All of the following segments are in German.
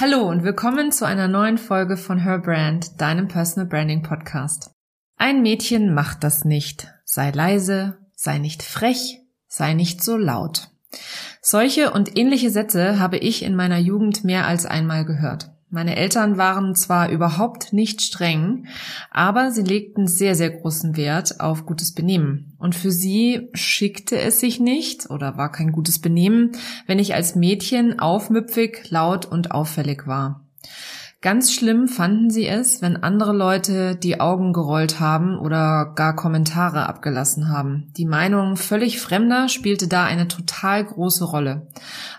Hallo und willkommen zu einer neuen Folge von Her Brand, deinem Personal Branding Podcast. Ein Mädchen macht das nicht. Sei leise, sei nicht frech, sei nicht so laut. Solche und ähnliche Sätze habe ich in meiner Jugend mehr als einmal gehört. Meine Eltern waren zwar überhaupt nicht streng, aber sie legten sehr, sehr großen Wert auf gutes Benehmen. Und für sie schickte es sich nicht oder war kein gutes Benehmen, wenn ich als Mädchen aufmüpfig, laut und auffällig war. Ganz schlimm fanden sie es, wenn andere Leute die Augen gerollt haben oder gar Kommentare abgelassen haben. Die Meinung völlig Fremder spielte da eine total große Rolle.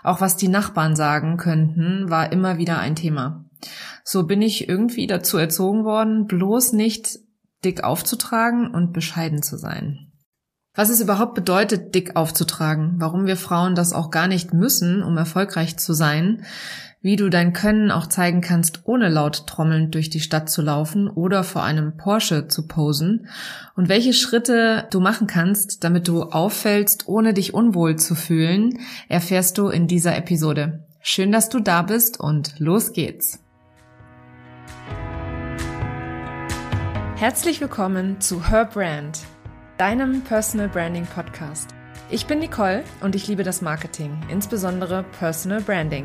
Auch was die Nachbarn sagen könnten, war immer wieder ein Thema. So bin ich irgendwie dazu erzogen worden, bloß nicht dick aufzutragen und bescheiden zu sein. Was es überhaupt bedeutet, dick aufzutragen, warum wir Frauen das auch gar nicht müssen, um erfolgreich zu sein, wie du dein Können auch zeigen kannst, ohne laut trommelnd durch die Stadt zu laufen oder vor einem Porsche zu posen und welche Schritte du machen kannst, damit du auffällst, ohne dich unwohl zu fühlen, erfährst du in dieser Episode. Schön, dass du da bist und los geht's. Herzlich willkommen zu Her Brand, deinem Personal Branding Podcast. Ich bin Nicole und ich liebe das Marketing, insbesondere Personal Branding.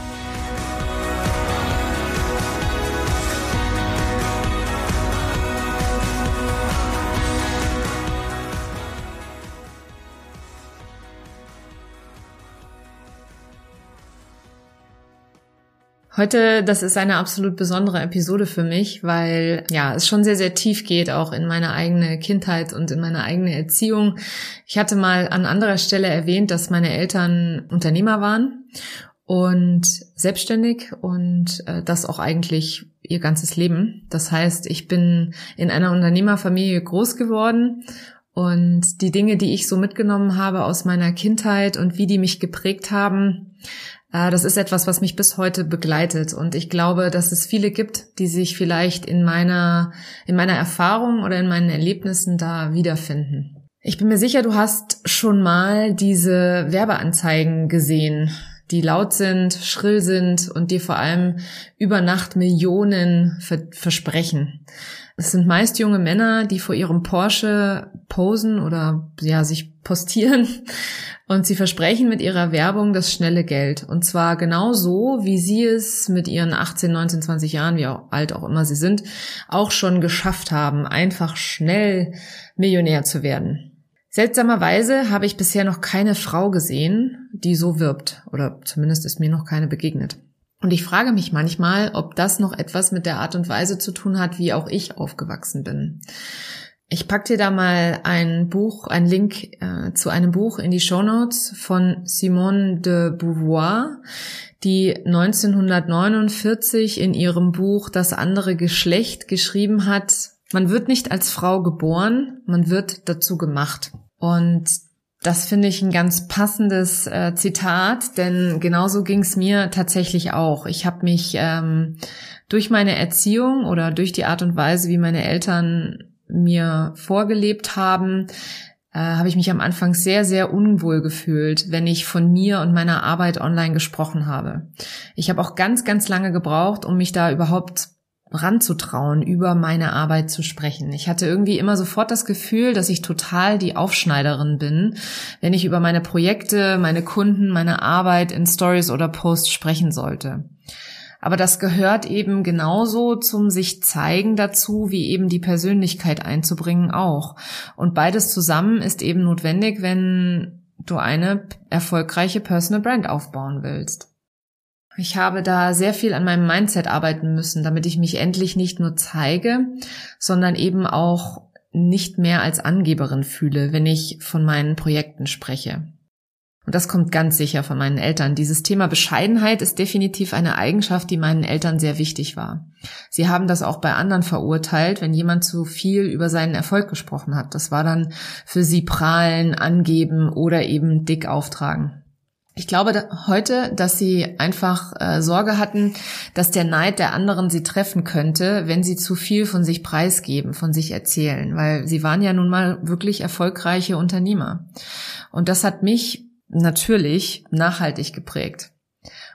Heute, das ist eine absolut besondere Episode für mich, weil ja, es schon sehr, sehr tief geht, auch in meine eigene Kindheit und in meine eigene Erziehung. Ich hatte mal an anderer Stelle erwähnt, dass meine Eltern Unternehmer waren und selbstständig und äh, das auch eigentlich ihr ganzes Leben. Das heißt, ich bin in einer Unternehmerfamilie groß geworden und die Dinge, die ich so mitgenommen habe aus meiner Kindheit und wie die mich geprägt haben, das ist etwas, was mich bis heute begleitet. Und ich glaube, dass es viele gibt, die sich vielleicht in meiner, in meiner Erfahrung oder in meinen Erlebnissen da wiederfinden. Ich bin mir sicher, du hast schon mal diese Werbeanzeigen gesehen, die laut sind, schrill sind und dir vor allem über Nacht Millionen versprechen. Es sind meist junge Männer, die vor ihrem Porsche posen oder ja sich postieren und sie versprechen mit ihrer Werbung das schnelle Geld. Und zwar genau so, wie sie es mit ihren 18, 19, 20 Jahren, wie alt auch immer sie sind, auch schon geschafft haben, einfach schnell Millionär zu werden. Seltsamerweise habe ich bisher noch keine Frau gesehen, die so wirbt. Oder zumindest ist mir noch keine begegnet. Und ich frage mich manchmal, ob das noch etwas mit der Art und Weise zu tun hat, wie auch ich aufgewachsen bin. Ich pack dir da mal ein Buch, ein Link äh, zu einem Buch in die Show Notes von Simone de Beauvoir, die 1949 in ihrem Buch Das andere Geschlecht geschrieben hat, man wird nicht als Frau geboren, man wird dazu gemacht. Und das finde ich ein ganz passendes äh, Zitat, denn genauso ging es mir tatsächlich auch. Ich habe mich ähm, durch meine Erziehung oder durch die Art und Weise, wie meine Eltern mir vorgelebt haben, äh, habe ich mich am Anfang sehr, sehr unwohl gefühlt, wenn ich von mir und meiner Arbeit online gesprochen habe. Ich habe auch ganz, ganz lange gebraucht, um mich da überhaupt ranzutrauen, über meine Arbeit zu sprechen. Ich hatte irgendwie immer sofort das Gefühl, dass ich total die Aufschneiderin bin, wenn ich über meine Projekte, meine Kunden, meine Arbeit in Stories oder Posts sprechen sollte. Aber das gehört eben genauso zum sich zeigen dazu, wie eben die Persönlichkeit einzubringen auch. Und beides zusammen ist eben notwendig, wenn du eine erfolgreiche Personal Brand aufbauen willst. Ich habe da sehr viel an meinem Mindset arbeiten müssen, damit ich mich endlich nicht nur zeige, sondern eben auch nicht mehr als Angeberin fühle, wenn ich von meinen Projekten spreche. Und das kommt ganz sicher von meinen Eltern. Dieses Thema Bescheidenheit ist definitiv eine Eigenschaft, die meinen Eltern sehr wichtig war. Sie haben das auch bei anderen verurteilt, wenn jemand zu viel über seinen Erfolg gesprochen hat. Das war dann für sie prahlen, angeben oder eben dick auftragen. Ich glaube da heute, dass sie einfach äh, Sorge hatten, dass der Neid der anderen sie treffen könnte, wenn sie zu viel von sich preisgeben, von sich erzählen, weil sie waren ja nun mal wirklich erfolgreiche Unternehmer. Und das hat mich natürlich nachhaltig geprägt.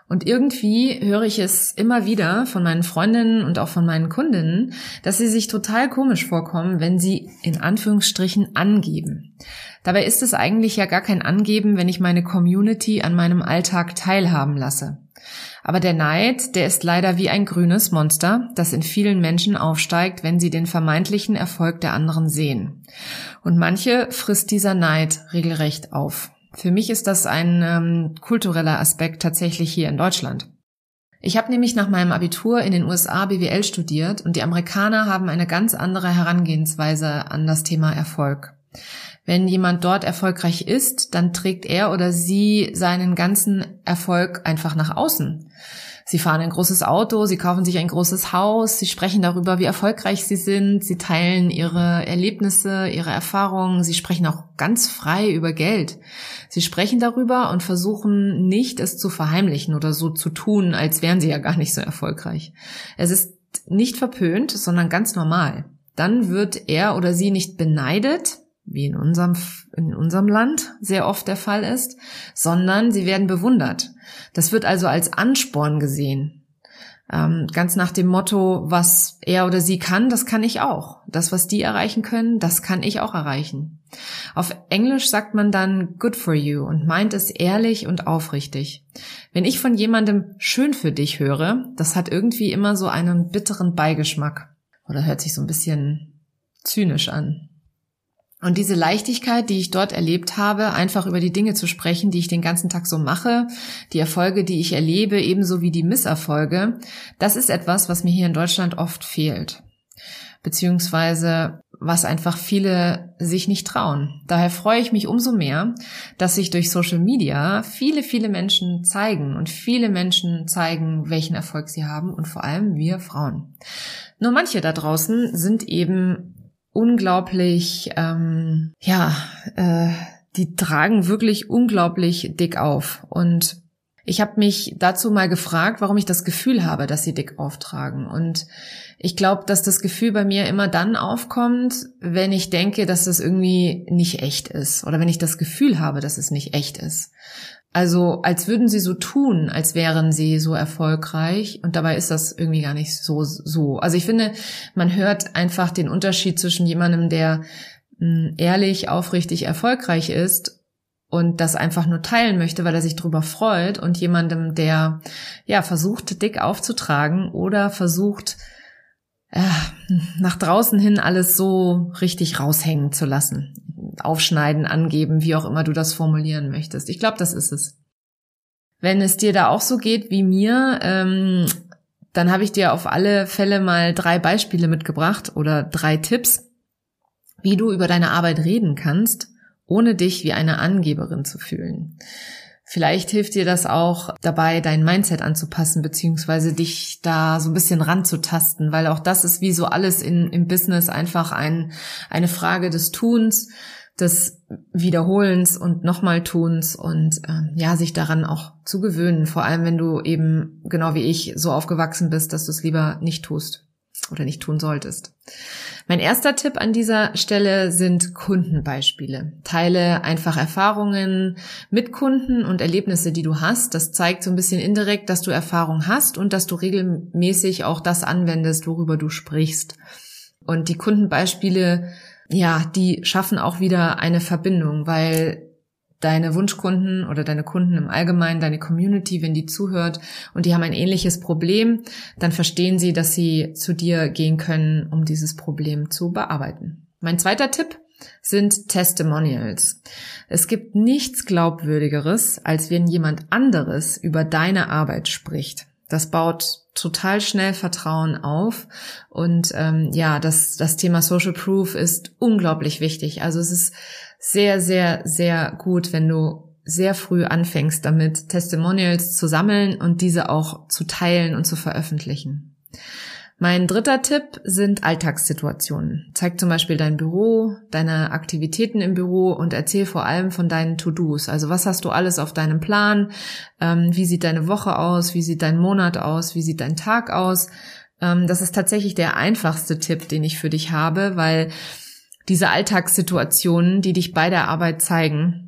Und irgendwie höre ich es immer wieder von meinen Freundinnen und auch von meinen Kundinnen, dass sie sich total komisch vorkommen, wenn sie in Anführungsstrichen angeben. Dabei ist es eigentlich ja gar kein Angeben, wenn ich meine Community an meinem Alltag teilhaben lasse. Aber der Neid, der ist leider wie ein grünes Monster, das in vielen Menschen aufsteigt, wenn sie den vermeintlichen Erfolg der anderen sehen. Und manche frisst dieser Neid regelrecht auf. Für mich ist das ein ähm, kultureller Aspekt tatsächlich hier in Deutschland. Ich habe nämlich nach meinem Abitur in den USA BWL studiert und die Amerikaner haben eine ganz andere Herangehensweise an das Thema Erfolg. Wenn jemand dort erfolgreich ist, dann trägt er oder sie seinen ganzen Erfolg einfach nach außen. Sie fahren ein großes Auto, sie kaufen sich ein großes Haus, sie sprechen darüber, wie erfolgreich sie sind, sie teilen ihre Erlebnisse, ihre Erfahrungen, sie sprechen auch ganz frei über Geld. Sie sprechen darüber und versuchen nicht, es zu verheimlichen oder so zu tun, als wären sie ja gar nicht so erfolgreich. Es ist nicht verpönt, sondern ganz normal. Dann wird er oder sie nicht beneidet, wie in unserem, in unserem Land sehr oft der Fall ist, sondern sie werden bewundert. Das wird also als Ansporn gesehen. Ähm, ganz nach dem Motto, was er oder sie kann, das kann ich auch. Das, was die erreichen können, das kann ich auch erreichen. Auf Englisch sagt man dann good for you und meint es ehrlich und aufrichtig. Wenn ich von jemandem schön für dich höre, das hat irgendwie immer so einen bitteren Beigeschmack. Oder hört sich so ein bisschen zynisch an. Und diese Leichtigkeit, die ich dort erlebt habe, einfach über die Dinge zu sprechen, die ich den ganzen Tag so mache, die Erfolge, die ich erlebe, ebenso wie die Misserfolge, das ist etwas, was mir hier in Deutschland oft fehlt. Beziehungsweise was einfach viele sich nicht trauen. Daher freue ich mich umso mehr, dass sich durch Social Media viele, viele Menschen zeigen und viele Menschen zeigen, welchen Erfolg sie haben und vor allem wir Frauen. Nur manche da draußen sind eben unglaublich, ähm, ja, äh, die tragen wirklich unglaublich dick auf. Und ich habe mich dazu mal gefragt, warum ich das Gefühl habe, dass sie dick auftragen. Und ich glaube, dass das Gefühl bei mir immer dann aufkommt, wenn ich denke, dass das irgendwie nicht echt ist. Oder wenn ich das Gefühl habe, dass es nicht echt ist. Also als würden sie so tun, als wären sie so erfolgreich und dabei ist das irgendwie gar nicht so so. Also ich finde, man hört einfach den Unterschied zwischen jemandem, der hm, ehrlich, aufrichtig erfolgreich ist und das einfach nur teilen möchte, weil er sich drüber freut und jemandem, der ja versucht dick aufzutragen oder versucht äh, nach draußen hin alles so richtig raushängen zu lassen aufschneiden, angeben, wie auch immer du das formulieren möchtest. Ich glaube, das ist es. Wenn es dir da auch so geht wie mir, ähm, dann habe ich dir auf alle Fälle mal drei Beispiele mitgebracht oder drei Tipps, wie du über deine Arbeit reden kannst, ohne dich wie eine Angeberin zu fühlen. Vielleicht hilft dir das auch dabei, dein Mindset anzupassen, beziehungsweise dich da so ein bisschen ranzutasten, weil auch das ist wie so alles in, im Business einfach ein, eine Frage des Tuns des Wiederholens und nochmal Tuns und ähm, ja, sich daran auch zu gewöhnen. Vor allem, wenn du eben, genau wie ich, so aufgewachsen bist, dass du es lieber nicht tust oder nicht tun solltest. Mein erster Tipp an dieser Stelle sind Kundenbeispiele. Teile einfach Erfahrungen mit Kunden und Erlebnisse, die du hast. Das zeigt so ein bisschen indirekt, dass du Erfahrung hast und dass du regelmäßig auch das anwendest, worüber du sprichst. Und die Kundenbeispiele ja, die schaffen auch wieder eine Verbindung, weil deine Wunschkunden oder deine Kunden im Allgemeinen, deine Community, wenn die zuhört und die haben ein ähnliches Problem, dann verstehen sie, dass sie zu dir gehen können, um dieses Problem zu bearbeiten. Mein zweiter Tipp sind Testimonials. Es gibt nichts Glaubwürdigeres, als wenn jemand anderes über deine Arbeit spricht. Das baut total schnell Vertrauen auf. Und ähm, ja, das, das Thema Social Proof ist unglaublich wichtig. Also es ist sehr, sehr, sehr gut, wenn du sehr früh anfängst, damit Testimonials zu sammeln und diese auch zu teilen und zu veröffentlichen. Mein dritter Tipp sind Alltagssituationen. Zeig zum Beispiel dein Büro, deine Aktivitäten im Büro und erzähl vor allem von deinen To-Dos. Also was hast du alles auf deinem Plan? Ähm, wie sieht deine Woche aus? Wie sieht dein Monat aus? Wie sieht dein Tag aus? Ähm, das ist tatsächlich der einfachste Tipp, den ich für dich habe, weil diese Alltagssituationen, die dich bei der Arbeit zeigen,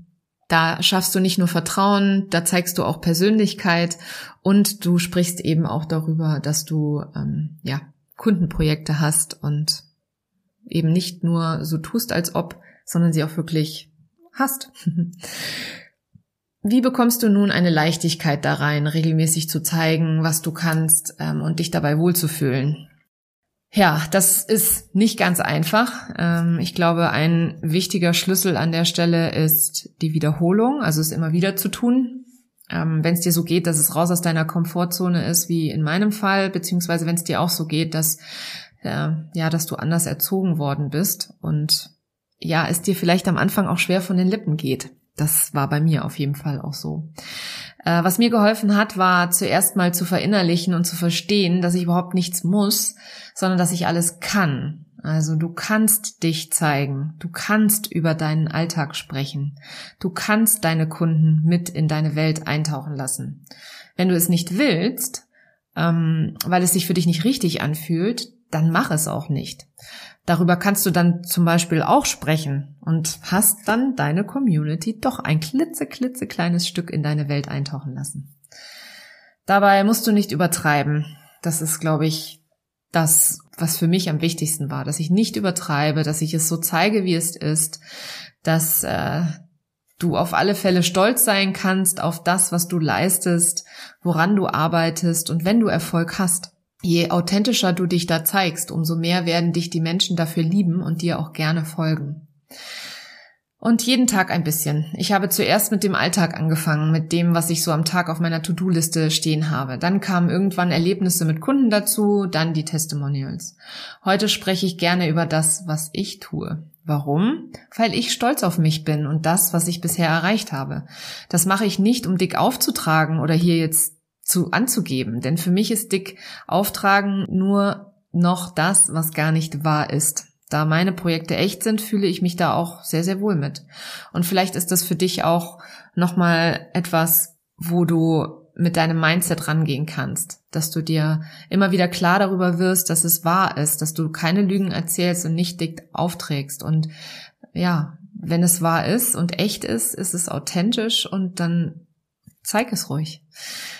da schaffst du nicht nur Vertrauen, da zeigst du auch Persönlichkeit und du sprichst eben auch darüber, dass du ähm, ja Kundenprojekte hast und eben nicht nur so tust, als ob, sondern sie auch wirklich hast. Wie bekommst du nun eine Leichtigkeit da rein, regelmäßig zu zeigen, was du kannst ähm, und dich dabei wohlzufühlen? Ja, das ist nicht ganz einfach. Ähm, ich glaube, ein wichtiger Schlüssel an der Stelle ist die Wiederholung, also es immer wieder zu tun. Ähm, wenn es dir so geht, dass es raus aus deiner Komfortzone ist, wie in meinem Fall, beziehungsweise wenn es dir auch so geht, dass äh, ja, dass du anders erzogen worden bist und ja, es dir vielleicht am Anfang auch schwer von den Lippen geht. Das war bei mir auf jeden Fall auch so. Äh, was mir geholfen hat, war zuerst mal zu verinnerlichen und zu verstehen, dass ich überhaupt nichts muss, sondern dass ich alles kann. Also du kannst dich zeigen, du kannst über deinen Alltag sprechen, du kannst deine Kunden mit in deine Welt eintauchen lassen. Wenn du es nicht willst, ähm, weil es sich für dich nicht richtig anfühlt, dann mach es auch nicht. Darüber kannst du dann zum Beispiel auch sprechen und hast dann deine Community doch ein klitzeklitzekleines Stück in deine Welt eintauchen lassen. Dabei musst du nicht übertreiben. Das ist, glaube ich, das, was für mich am wichtigsten war, dass ich nicht übertreibe, dass ich es so zeige, wie es ist, dass äh, du auf alle Fälle stolz sein kannst auf das, was du leistest, woran du arbeitest und wenn du Erfolg hast. Je authentischer du dich da zeigst, umso mehr werden dich die Menschen dafür lieben und dir auch gerne folgen. Und jeden Tag ein bisschen. Ich habe zuerst mit dem Alltag angefangen, mit dem, was ich so am Tag auf meiner To-Do-Liste stehen habe. Dann kamen irgendwann Erlebnisse mit Kunden dazu, dann die Testimonials. Heute spreche ich gerne über das, was ich tue. Warum? Weil ich stolz auf mich bin und das, was ich bisher erreicht habe. Das mache ich nicht, um dick aufzutragen oder hier jetzt zu anzugeben. Denn für mich ist dick auftragen nur noch das, was gar nicht wahr ist. Da meine Projekte echt sind, fühle ich mich da auch sehr, sehr wohl mit. Und vielleicht ist das für dich auch nochmal etwas, wo du mit deinem Mindset rangehen kannst, dass du dir immer wieder klar darüber wirst, dass es wahr ist, dass du keine Lügen erzählst und nicht dick aufträgst. Und ja, wenn es wahr ist und echt ist, ist es authentisch und dann zeig es ruhig.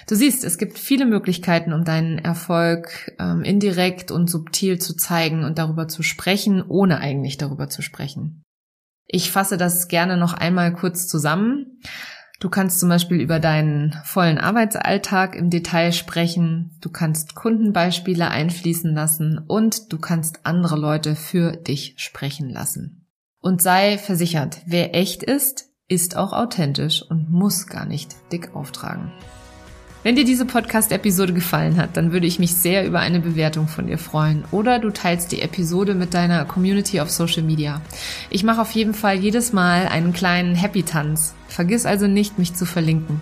Du siehst, es gibt viele Möglichkeiten, um deinen Erfolg ähm, indirekt und subtil zu zeigen und darüber zu sprechen, ohne eigentlich darüber zu sprechen. Ich fasse das gerne noch einmal kurz zusammen. Du kannst zum Beispiel über deinen vollen Arbeitsalltag im Detail sprechen, du kannst Kundenbeispiele einfließen lassen und du kannst andere Leute für dich sprechen lassen. Und sei versichert, wer echt ist, ist auch authentisch und muss gar nicht dick auftragen. Wenn dir diese Podcast-Episode gefallen hat, dann würde ich mich sehr über eine Bewertung von dir freuen oder du teilst die Episode mit deiner Community auf Social Media. Ich mache auf jeden Fall jedes Mal einen kleinen Happy-Tanz. Vergiss also nicht, mich zu verlinken.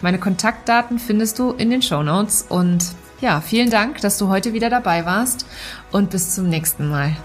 Meine Kontaktdaten findest du in den Show Notes und ja, vielen Dank, dass du heute wieder dabei warst und bis zum nächsten Mal.